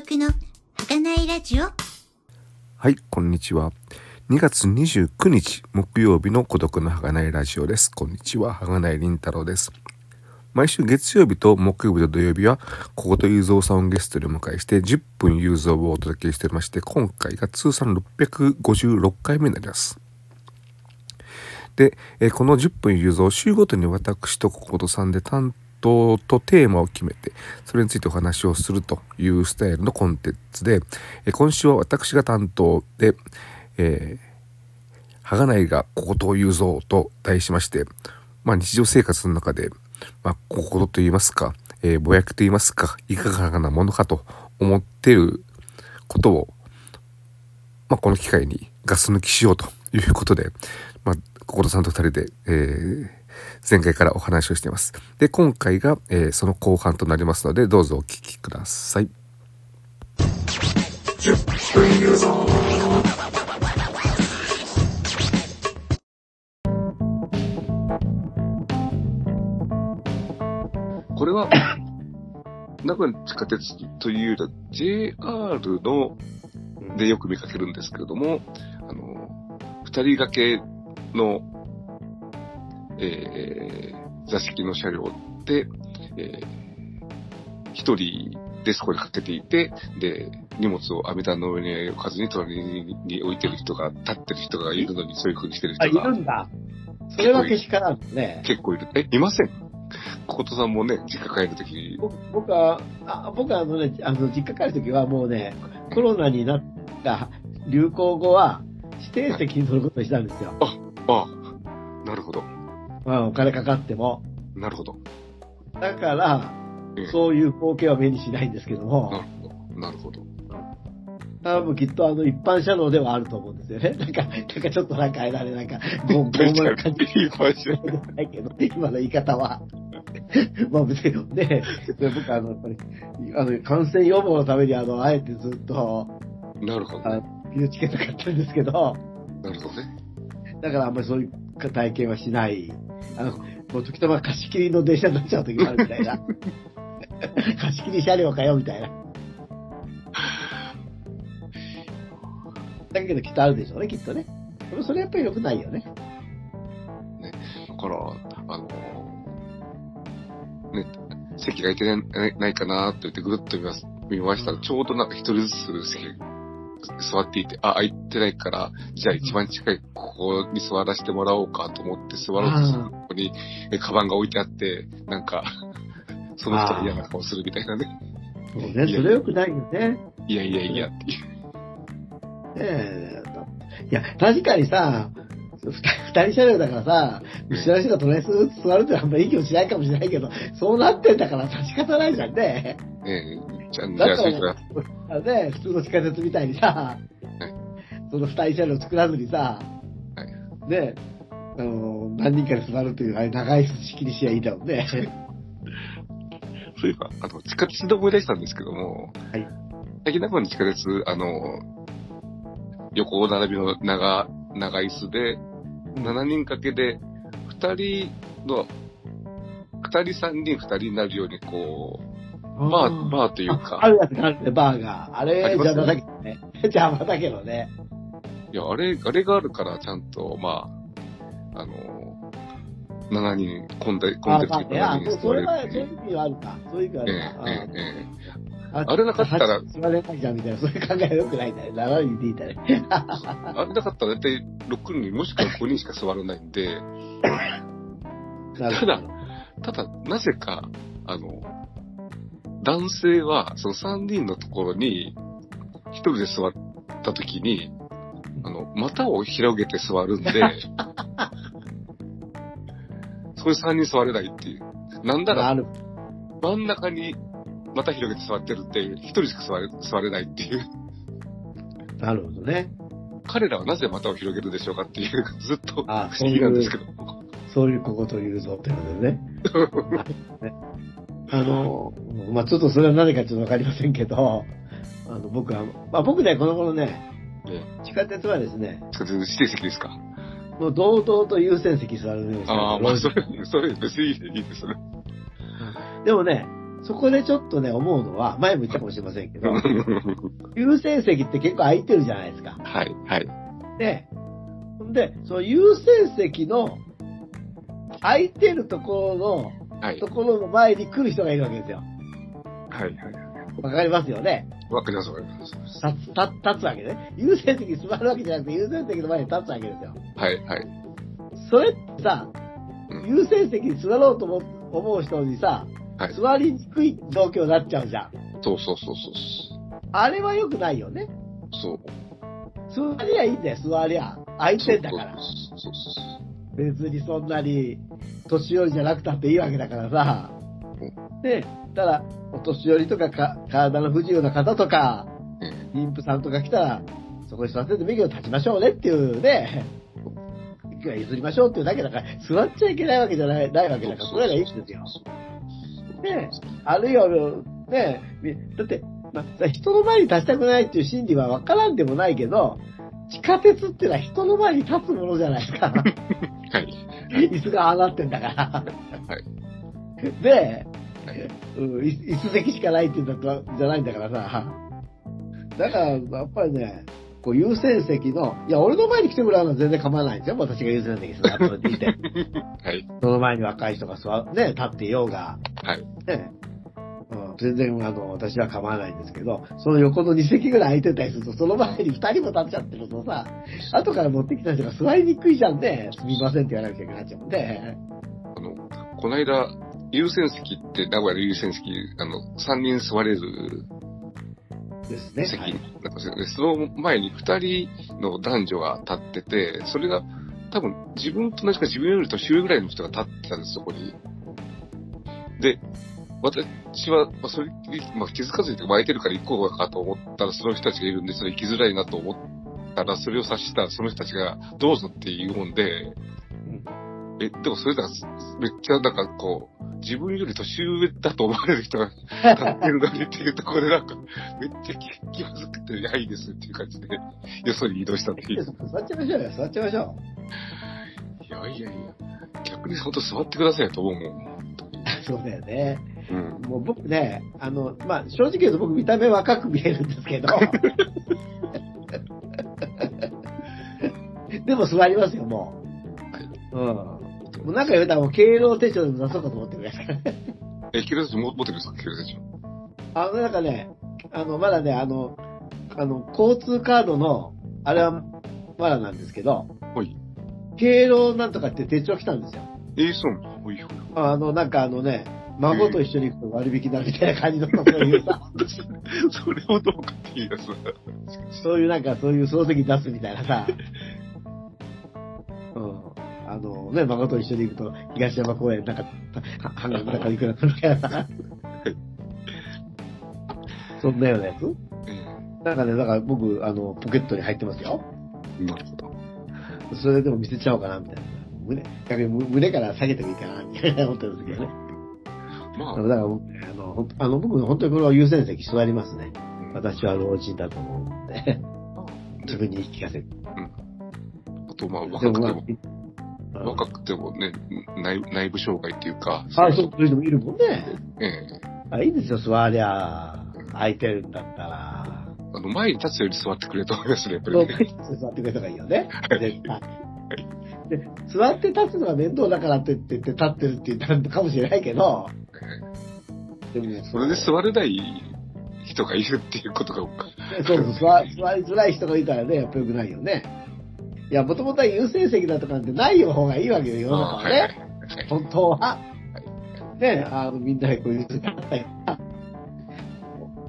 の儚いラジオはい、こんにちは。2月29日木曜日の孤独の儚いラジオです。こんにちは、儚い凛太郎です。毎週月曜日と木曜日と土曜日は、小言雄三さんをゲストでお迎えして10分雄三をお届けしておりまして、今回が通算656回目になります。で、えこの10分雄三週ごとに私と小言さんで担とテーマを決めてそれについてお話をするというスタイルのコンテンツで、え今週は私が担当で「えー、はがないが小言を雄三」と題しまして、まあ、日常生活の中で、まあ、小言と言いますか、えーぼやきと言いますかいかがなものかと思っていることをまあ、この機会にガス抜きしようということで、まあ、心さんと二人で、えー前回からお話をしています。で、今回が、えーその後半となりますので、どうぞお聞きください。これは、名古屋地下鉄というよりは JR のでよく見かけるんですけれども、あの、二人掛けの、えー座敷の車両で、えー一人でそこにかけていて、で、荷物を網棚の上に置かずに隣に置いてる人が、立ってる人がいるのにそういう風にしてるあ、い人がるんだ。それはけしからんね。結構いる。え、いません小言さんもね、実家帰るとき、僕僕は、あ僕はあのね、あの、実家帰るときはもうね、コロナになった流行語は、指定席に乗ることにしたんですよ。ああ、なるほど。まあ、お金かかっても。なるほど。だからええ、そういう光景は目にしないんですけどなも、るほど。なるほど。多分きっとあの、一般車両ではあると思うんですよね。なんか、なんかちょっとなんか、あれだね、なんか、ごん、ごんな感じ。一般車ないけど、今の言い方は。まあ別にね、僕あの、やっぱり、あの、感染予防のためにあの、あえてずっと、なるほど。あの、ビューチケット買ったんですけど、なるほどね。だからあんまりそういう体験はしない。あの、もう時たま貸し切りの電車になっちゃう時もあるみたいな。貸し切り車両かよ、みたいな。だけどきっとあるでしょうね、きっとね。でもそれやっぱり良くないよね。だから、あの、ね、席が空いてないないかなって言ってぐるっと見ます見ましたら、ちょうどなんか一人ずつ席座っていて、あ、空いてないから、じゃあ一番近いここに座らせてもらおうかと思って座ろうとするここに、えカバンが置いてあって、なんか、その人が嫌な顔するみたいなね。そうね、それ良くないよね。いやいやいやっていう。ねえ。いや、確かにさ、二人車両だからさ、後ろの人が隣に座るってあんまいい気もしないかもしれないけど、そうなってんだから仕方ないじゃんね。ねえ、じゃあ、じだゃあ、それからね、普通の地下鉄みたいにさ、その二人車両作らずにさ、ね、あの、何人かで座るっていう、あれ長い仕切りしやいいんだもんね。そういえば、あの、地下鉄で思い出したんですけども、はい。最近名古屋の地下鉄、あの、横並びの長、長椅子で、7人掛けで、2人の、2人、3人、2人になるように、こう、バー、バーというあか、るやつがあるね、バーが。あれ、邪魔だけどね。邪魔だけどね。いや、あれ、あれがあるから、ちゃんと、まあ、あの、7人、混んで、混んでる時あまあね、あ7人そそれは、そういう意味はあるか。そういう意味はあえるか。えええええああれなかったら座れないじゃんみたいな、そういう考えは良くないんだよ。7人でいいんだね。あれなかったら大体6人もしくは5人しか座らないんで、ただ、ただ、なぜか、あの、男性は、その3人のところに、1人で座った時に、あの、股を広げて座るんで、そういう3人座れないっていう。なんなら、真ん中に股広げて座ってるって、1人しか座れ座れないっていう。なるほどね。彼らはなぜ股を広げるでしょうかっていう、ずっと不あ思議なんですけど。そういうことを言うぞってことでね。ねあの、まあちょっとそれは何かちょっとわかりませんけど、あの、僕は、まあ僕ね、この頃ね、え地下鉄はですね、地下鉄指定席ですか？もう堂々と優先席座るようにしてるああ、まあ、それ、それ別にいいですね。でもね、そこでちょっとね、思うのは、前も言ったかもしれませんけど、優先席って結構空いてるじゃないですか。はい、はい。で、で、その優先席の空いてるところの、はいと。ころの前に来る人がいるわけですよ。はい、はい。わかりますよね。わかります、わかります。立つ、立立つわけね。優先席に座るわけじゃなくて、優先席の前に立つわけですよ。はい、はい。それってさ、うん優先席に座ろうと思思う人にさ、はい。座りにくい状況になっちゃうじゃん。そうそうそうそう。あれは良くないよね。そう。座りゃいいんだよ、座りゃ。空いてんだから。そうそうそう別にそんなに、年寄りじゃなくたっていいわけだからさ。で、ただ、お年寄りとかか体の不自由な方とか、うん。妊婦さんとか来たら、そこに座っててもいいけど立ちましょうねっていうね、息は譲りましょうっていうだけだから、座っちゃいけないわけじゃないないわけだから、それがいいんですよ。ねあるいは、ねみだって、まあ、人の前に立ちたくないっていう心理は分からんでもないけど、地下鉄ってのは人の前に立つものじゃないですか。はい。椅子が上がってんだから。はい。で、はいうん、椅椅子席しかないって言うんだったじゃないんだからさ。だから、やっぱりね、こう優先席の、いや、俺の前に来てもらうのは全然構わないんですよ。私が優先席に座っていて。はい。その前に若い人が座ね、立っていようが、はい。ね、うん、全然、あの、私は構わないんですけど、その横の2席ぐらい空いてたりすると、その前に2人も立っちゃってるとさ、後から持ってきた人が座りにくいじゃんね。すみませんって言わなきゃいけなくなっちゃうんで。あの、この間、優先席って、名古屋の優先席、あの、3人座れるですね。席はいなんですよね。その前に2人の男女が立ってて、それが多分自分と同じか自分より年上ぐらいの人が立ってたんです、そこに。で、私は、まあ、それ、まあ、気づかずに湧いてるから行こうかと思ったら、その人たちがいるんで、それ行きづらいなと思ったら、それを察したその人たちが、どうぞって言うもんで、え、でもそれだ、めっちゃなんかこう、自分より年上だと思われる人が立ってるのにっていうところでなんか、めっちゃ気気まずくて、いや、いいですっていう感じで、よそに移動したっていう。座っちゃいましょうよ、座っちゃいましょいやいやいや、逆に本当座ってくださいよと思うもん。そうだよね。うん。もう僕ね、あの、まあ、正直言うと僕見た目若く見えるんですけど、でも座りますよ、もう。うん。もうなんか言うたらもう敬老手帳でも出そうかと思ってるからね。え、キルセチ持ってるんですかキルセチあの、なんかね、あの、まだね、あの、あの、交通カードの、あれはまだなんですけど、はい。敬老なんとかって手帳来たんですよ。えー、そう。あの、なんかあのね、孫と一緒に行くと割引になるみたいな感じの、そういうさ、それをどうかっていうやつだ。そういうなんかそういう漱石出すみたいなさ、うん。あのね、孫と一緒に行くと東山公園なんか、は半額だからいくらするみたいな。そんなようなやつ？えなんかね、だから僕、あの、ポケットに入ってますよ。ー、なるほど。それでも見せちゃおうかな、みたいな。胸、逆に胸から下げてもいいかな、みたいな思ってるんですけどね。まあ、だから僕、あの、あの僕、本当にこれは優先席座りますね。うん私は老人だと思うので、自分に言い聞かせて。あと、まあ、で若くてもまも、あ、若くてもね、内内部障害っていうか、あ、そう、そういう人もいるもんね。ええあ、いいんですよ、座りゃ。空いてるんだったら。あの、前に立つより座ってくれと思いますね、やっぱそう、りね。座ってくれた方がいいよね。絶対。で、座って立つのが面倒だからって言って立ってるって言ったのかもしれないけど、でもね、それで座れない人がいるっていうことが、そうそう、座座りづらい人がいたらね、やっぱ良くないよね。いや、もともとは優先席だとかなんてない方がいいわけよ、世の中はね。本当は。ね、あの、みんなでこういう時あったりさ、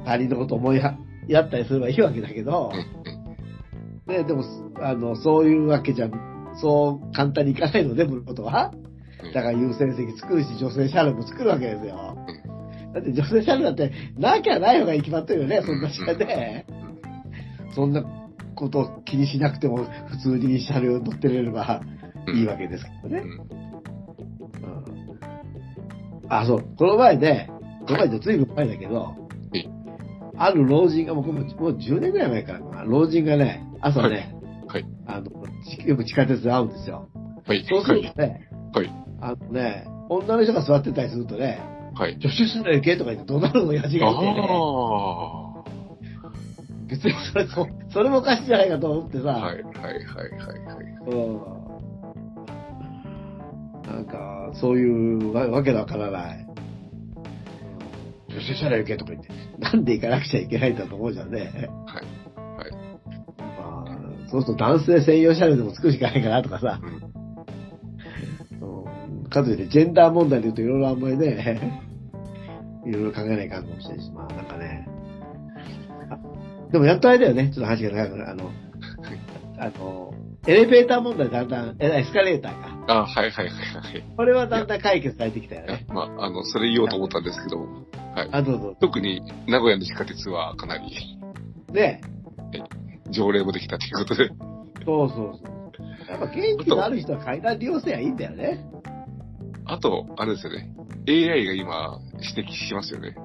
他人のこと思いはやったりすればいいわけだけどうん、ね、でも、あの、そういうわけじゃ、そう簡単にいかないので、ることは。うん。だから優先席作るし、女性車両も作るわけですよ。だって女性車両だって、なきゃない方がいい決まってるよね、そんな時間で。そんなことを気にしなくても、普通に車両乗ってれればうん。いいわけですけどね。あ、そう、この前ね、この前でずいぶん前だけどえ、ある老人が、もうもうもう10年ぐらい前からかな、老人がね、朝ね、はい。あの、ちよく地下鉄で会うんですよ。はい。そうするとね、はい。あのね、女の人が座ってたりするとね、はい。助手すら行けとか言って怒鳴る親父がいて、ね、あ別にそれ、そそれもおかしいじゃないかと思ってさ、あ。はい、はい、はい、はい、はい。うん。なんか、そういうわわけのわからない。助手車両行けとか言って、なんで行かなくちゃいけないんだと思うじゃんね。はい。はい。まあ、そうすると男性専用車両でも作るしかないかなとかさ。うん。うんかといって、ジェンダー問題で言うといろいろあんまりね、いろいろ考えないかんかもしれないし、まあなんかね。あでもやっとあれだよね、ちょっと話が長くなる。あの、あの、エレベーター問題だんだん、えエスカレーターか。あはい、はい、はい、はい。これはだんだん解決されてきたよね。まあ、あの、それ言おうと思ったんですけど、はい。あ、どうぞ。特に名古屋の地下鉄はかなりね条例もできたということで、そうそうそう。やっぱ元気のある人は階段利用すればいいんだよね。あと、あれですよね。AI が今指摘しますよね。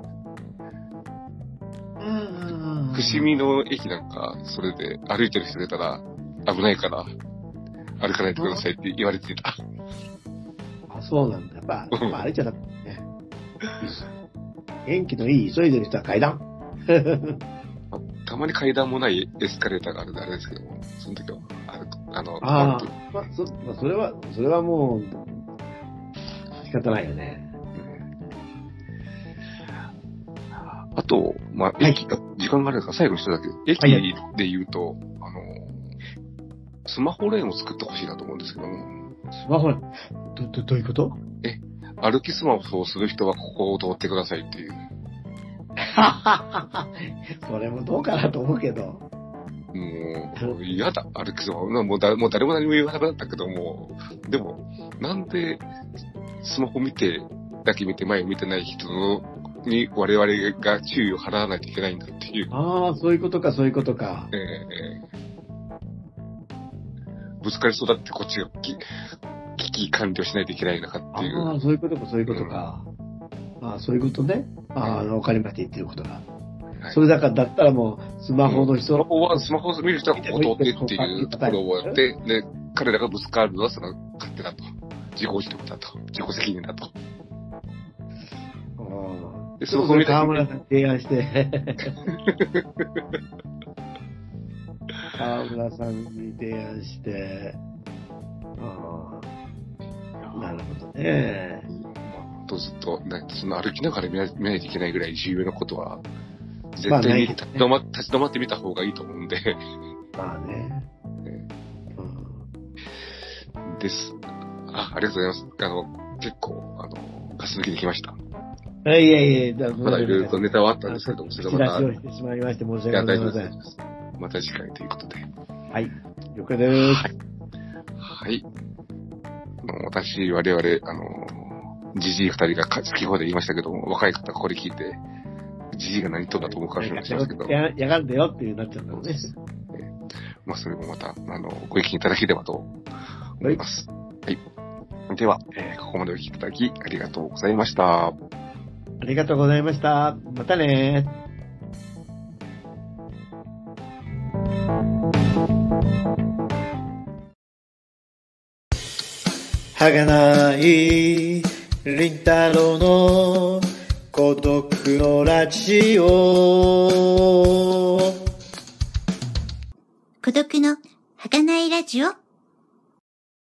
うん伏見の駅なんか、それで歩いてる人出たら危ないから、歩かないでくださいって言われてた。あ、そうなんだ。やっぱ、うんまあ、あれじゃなくてね。元気のいい、急いでる人は階段。たまに階段もないエスカレーターがあるんであれですけども、その時は、あるあの、あまあ、そ、まあ、それは、それはもう、仕方ないよね。あと、まあ、はい。駅、あ時間があるか？最後に一つだけ。駅はい。はいで言うと、あの、スマホレーンを作ってほしいなと思うんですけども、スマホ、ど、ど、どういうこと？歩きスマホをする人はここを通ってくださいっていう。それもどうかなと思うけど。もう、嫌だ、歩きスマホ。もうだもう誰も何も言わなくなったけども、でも、なんで、スマホ見て、だけ見て前を見てない人のに我々が注意を払わないといけないんだっていう。ああ、そういうことか、そういうことか。ええぶつかりそうだってこっちがき危機管理をしないといけないのかっていう。ああ、そういうことか、そういうことか。ああ、そういうことね。ああ、わかりました、言ってることが。はいそれだから、だったらもう、スマホのスマ人、ホは、スマホを見る人はここ通ってっていうところをやって、で、彼らがぶつかるのはその勝手だと。自己自得だと。自己責任だと。うんで、そマホ見た河村さんに提案して、河村さんに提案して、ああ、なるほどね。とずっと、ね、その歩きながら見ない見ないといけないぐらい重要なことは、絶対に立ち止ま立ち止まってみた方がいいと思うんで、まあね。です。あ、ありがとうございます。あの、結構、あの、ガス抜きできました。いやいやいや、だまだいろいろとネタはあったんですけども、それまた、チラシをしてしまいまして申し、訳ございません。また次回ということで。はい。了解です。はい。あの私、我々、あの、じじい二人がか先ほど言いましたけども、若い方がこれ聞いて、じじいが何言っとんだと思うかもしれませんけど、ややがんでよっていうなっちゃうんだろうね。まあ、それもまた、あの、ご意見いただければと思います。はい。では、えーここまでお聞きいただき、ありがとうございました。ありがとうございました。またねはがない、りんたろの孤独のラジオ。孤独の儚いラジオ